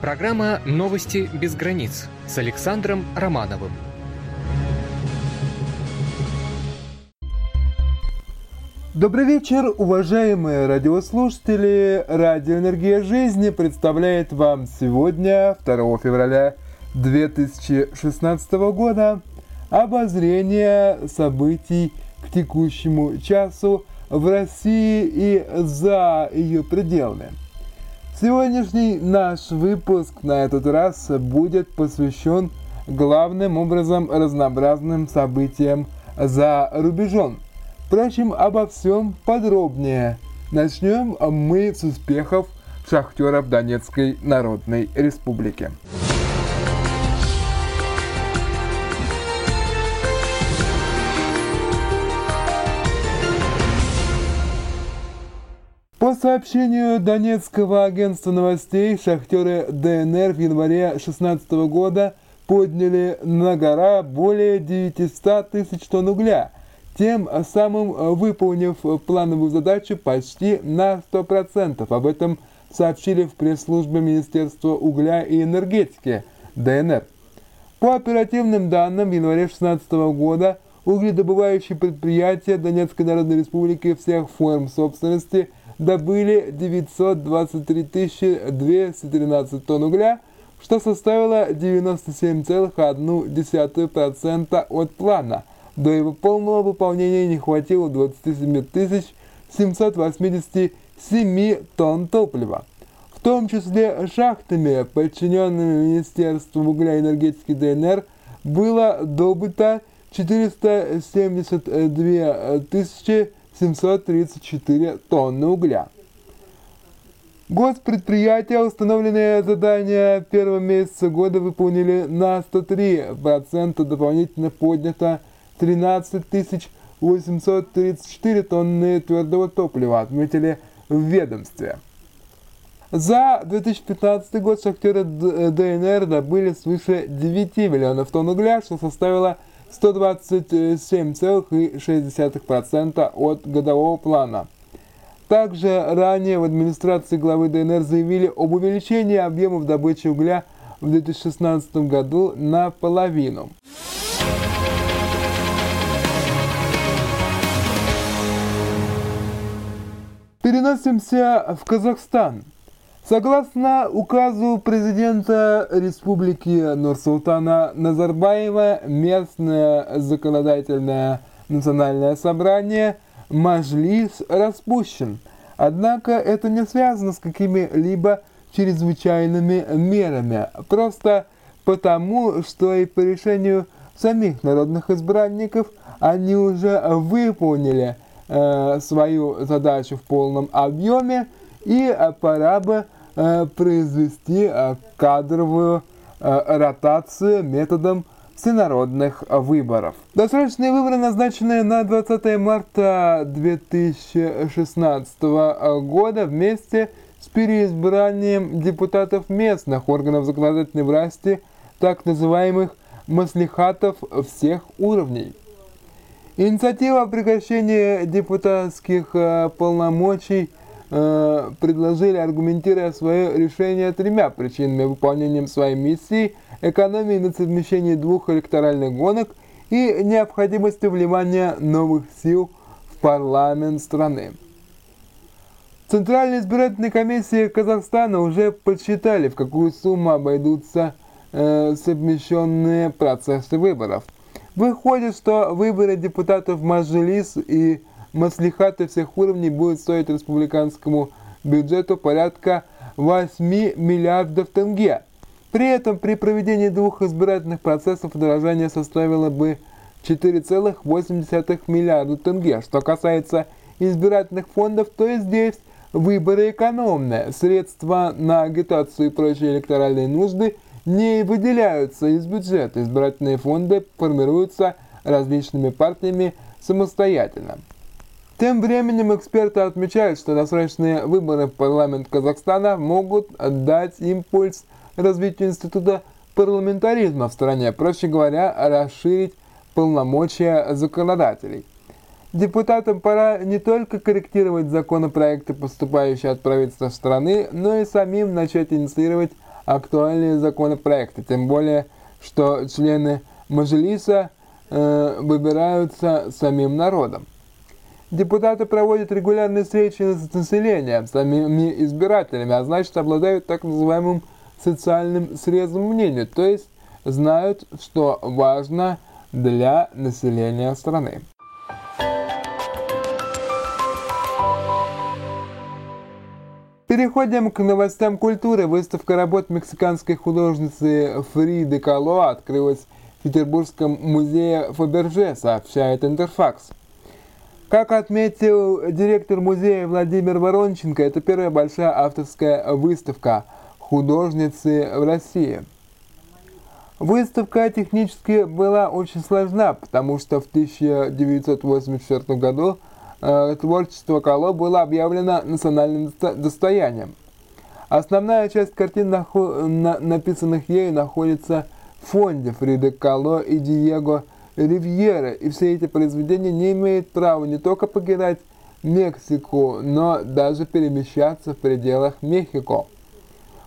Программа «Новости без границ» с Александром Романовым. Добрый вечер, уважаемые радиослушатели. Радио «Энергия жизни» представляет вам сегодня, 2 февраля 2016 года, обозрение событий к текущему часу в России и за ее пределами – Сегодняшний наш выпуск на этот раз будет посвящен главным образом разнообразным событиям за рубежом. Впрочем, обо всем подробнее. Начнем мы с успехов шахтеров Донецкой Народной Республики. По сообщению Донецкого агентства новостей, шахтеры ДНР в январе 2016 года подняли на гора более 900 тысяч тонн угля, тем самым выполнив плановую задачу почти на 100%. Об этом сообщили в пресс-службе Министерства угля и энергетики ДНР. По оперативным данным, в январе 2016 года угледобывающие предприятия Донецкой Народной Республики всех форм собственности – добыли 923 213 тонн угля, что составило 97,1% от плана. До его полного выполнения не хватило 27 787 тонн топлива. В том числе шахтами, подчиненными Министерству угля и энергетики ДНР, было добыто 472 тысячи 734 тонны угля. Госпредприятия, установленные задания первого месяца года, выполнили на 103%, дополнительно поднято 13 834 тонны твердого топлива, отметили в ведомстве. За 2015 год шахтеры ДНР добыли свыше 9 миллионов тонн угля, что составило 127,6% от годового плана. Также ранее в администрации главы ДНР заявили об увеличении объемов добычи угля в 2016 году наполовину. Переносимся в Казахстан. Согласно указу президента Республики Нурсултана Назарбаева, местное законодательное национальное собрание Мажлис распущен. Однако это не связано с какими-либо чрезвычайными мерами, просто потому, что и по решению самих народных избранников они уже выполнили свою задачу в полном объеме, и пора бы Э, произвести э, кадровую э, ротацию методом всенародных выборов. Досрочные выборы, назначенные на 20 марта 2016 года вместе с переизбранием депутатов местных органов законодательной власти, так называемых маслихатов всех уровней. Инициатива о прекращении депутатских полномочий – Э, предложили, аргументируя свое решение тремя причинами выполнением своей миссии, экономией на совмещении двух электоральных гонок и необходимостью вливания новых сил в парламент страны. Центральная избирательная комиссия Казахстана уже подсчитали, в какую сумму обойдутся э, совмещенные процессы выборов. Выходит, что выборы депутатов Мажилис и маслихаты всех уровней будут стоить республиканскому бюджету порядка 8 миллиардов тенге. При этом при проведении двух избирательных процессов удорожание составило бы 4,8 миллиарда тенге. Что касается избирательных фондов, то здесь выборы экономные. Средства на агитацию и прочие электоральные нужды не выделяются из бюджета. Избирательные фонды формируются различными партиями самостоятельно. Тем временем эксперты отмечают, что досрочные выборы в парламент Казахстана могут дать импульс развитию института парламентаризма в стране, проще говоря, расширить полномочия законодателей. Депутатам пора не только корректировать законопроекты, поступающие от правительства страны, но и самим начать инициировать актуальные законопроекты, тем более, что члены Мажилиса э, выбираются самим народом. Депутаты проводят регулярные встречи с населением, самими избирателями, а значит обладают так называемым социальным срезом мнения, то есть знают, что важно для населения страны. Переходим к новостям культуры. Выставка работ мексиканской художницы Фриды Кало открылась в Петербургском музее Фаберже, сообщает Интерфакс. Как отметил директор музея Владимир Воронченко, это первая большая авторская выставка художницы в России. Выставка технически была очень сложна, потому что в 1984 году творчество Кало было объявлено национальным достоянием. Основная часть картин, на написанных ею, находится в фонде Фриды Кало и Диего Ривьера, и все эти произведения не имеют права не только покидать Мексику, но даже перемещаться в пределах Мехико.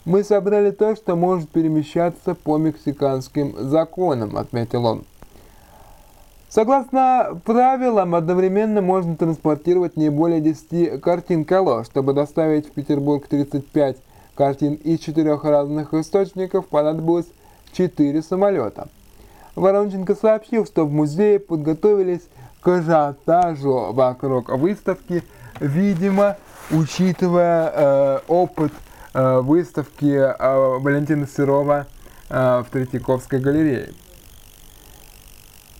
Мы собрали то, что может перемещаться по мексиканским законам, отметил он. Согласно правилам, одновременно можно транспортировать не более 10 картин Кало. Чтобы доставить в Петербург 35 картин из четырех разных источников, понадобилось 4 самолета. Воронченко сообщил, что в музее подготовились к ажиотажу вокруг выставки, видимо, учитывая э, опыт э, выставки э, Валентина Серова э, в Третьяковской галерее.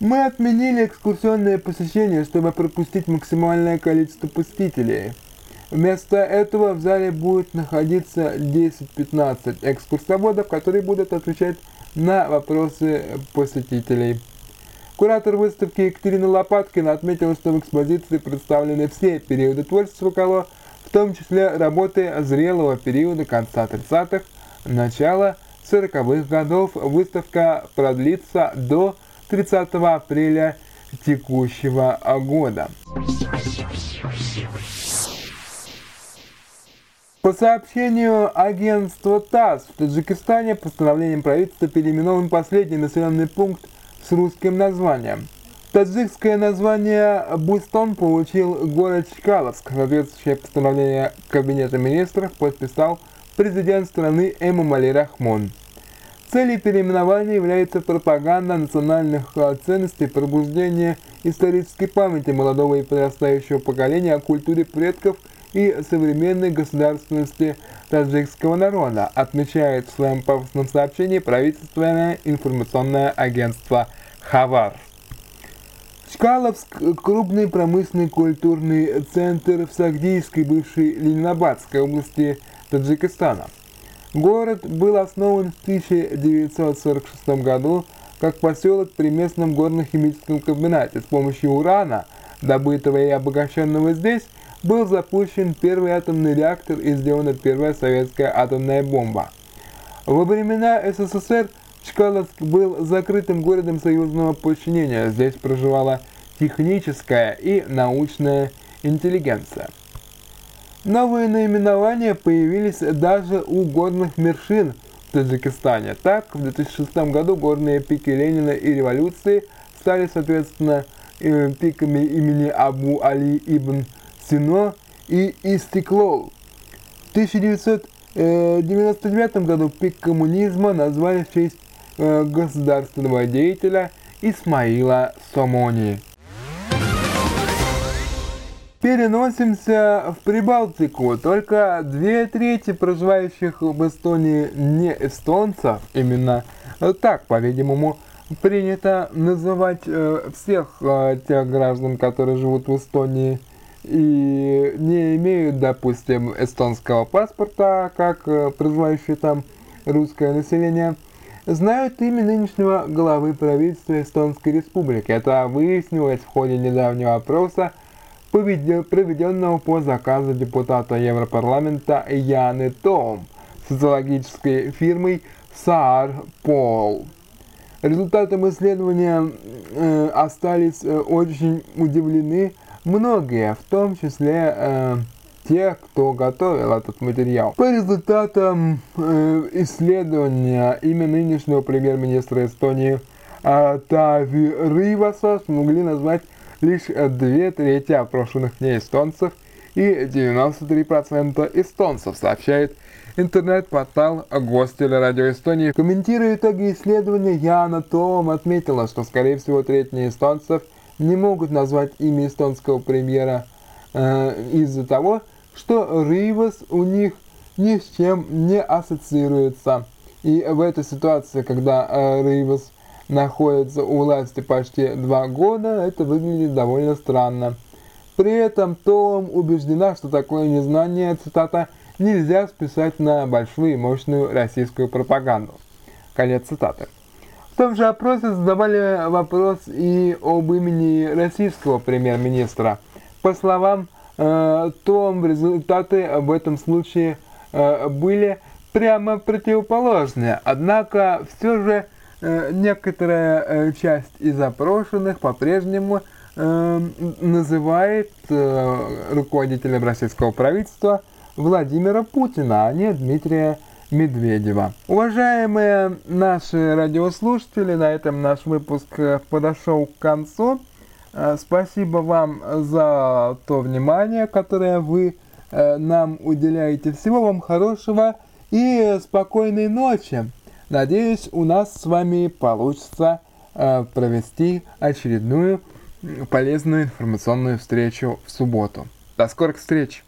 Мы отменили экскурсионное посещение, чтобы пропустить максимальное количество посетителей. Вместо этого в зале будет находиться 10-15 экскурсоводов, которые будут отвечать на вопросы посетителей. Куратор выставки Екатерина Лопаткина отметила, что в экспозиции представлены все периоды творчества Кало, в том числе работы зрелого периода конца 30-х, начала 40-х годов. Выставка продлится до 30 апреля текущего года. По сообщению агентства ТАСС, в Таджикистане постановлением правительства переименован последний населенный пункт с русским названием. Таджикское название Бустон получил город Чкаловск. Соответствующее постановление Кабинета министров подписал президент страны Эмомали Рахмон. Целью переименования является пропаганда национальных ценностей, пробуждение исторической памяти молодого и подрастающего поколения о культуре предков – и современной государственности таджикского народа, отмечает в своем пафосном сообщении правительственное информационное агентство «Хавар». Чкаловск – крупный промышленный культурный центр в Сагдийской, бывшей Ленинабадской области Таджикистана. Город был основан в 1946 году как поселок при местном горно-химическом комбинате. С помощью урана, добытого и обогащенного здесь, был запущен первый атомный реактор и сделана первая советская атомная бомба. Во времена СССР Чкаловск был закрытым городом союзного подчинения. Здесь проживала техническая и научная интеллигенция. Новые наименования появились даже у горных вершин в Таджикистане. Так, в 2006 году горные пики Ленина и революции стали, соответственно, э, пиками имени Абу Али ибн Сино и Истеклол. В 1999 году пик коммунизма назвали в честь э, государственного деятеля Исмаила Сомони. Переносимся в Прибалтику. Только две трети проживающих в Эстонии не эстонцев, именно так, по-видимому, принято называть э, всех э, тех граждан, которые живут в Эстонии и не имеют, допустим, эстонского паспорта, как э, проживающее там русское население, знают имя нынешнего главы правительства Эстонской Республики. Это выяснилось в ходе недавнего опроса проведенного по заказу депутата Европарламента Яны Том социологической фирмой SAR Пол. Результатом исследования э, остались э, очень удивлены многие, в том числе э, те, кто готовил этот материал. По результатам э, исследования имя нынешнего премьер-министра Эстонии э, Тави Рываса смогли назвать лишь две трети опрошенных не эстонцев и 93% эстонцев, сообщает интернет-портал Гостелерадио Эстонии. Комментируя итоги исследования, Яна Том отметила, что, скорее всего, треть эстонцев не могут назвать имя эстонского премьера э, из-за того, что Ривас у них ни с чем не ассоциируется. И в этой ситуации, когда э, Ривас находится у власти почти два года, это выглядит довольно странно. При этом Том убеждена, что такое незнание, цитата, нельзя списать на большую и мощную российскую пропаганду. Конец цитаты. В том же опросе задавали вопрос и об имени российского премьер-министра. По словам э, Том, результаты в этом случае э, были прямо противоположные. Однако все же некоторая э, часть из опрошенных по-прежнему э, называет э, руководителем российского правительства – Владимира Путина, а не Дмитрия Медведева. Уважаемые наши радиослушатели, на этом наш выпуск э, подошел к концу. Э, спасибо вам за то внимание, которое вы э, нам уделяете. Всего вам хорошего и спокойной ночи. Надеюсь, у нас с вами получится провести очередную полезную информационную встречу в субботу. До скорых встреч!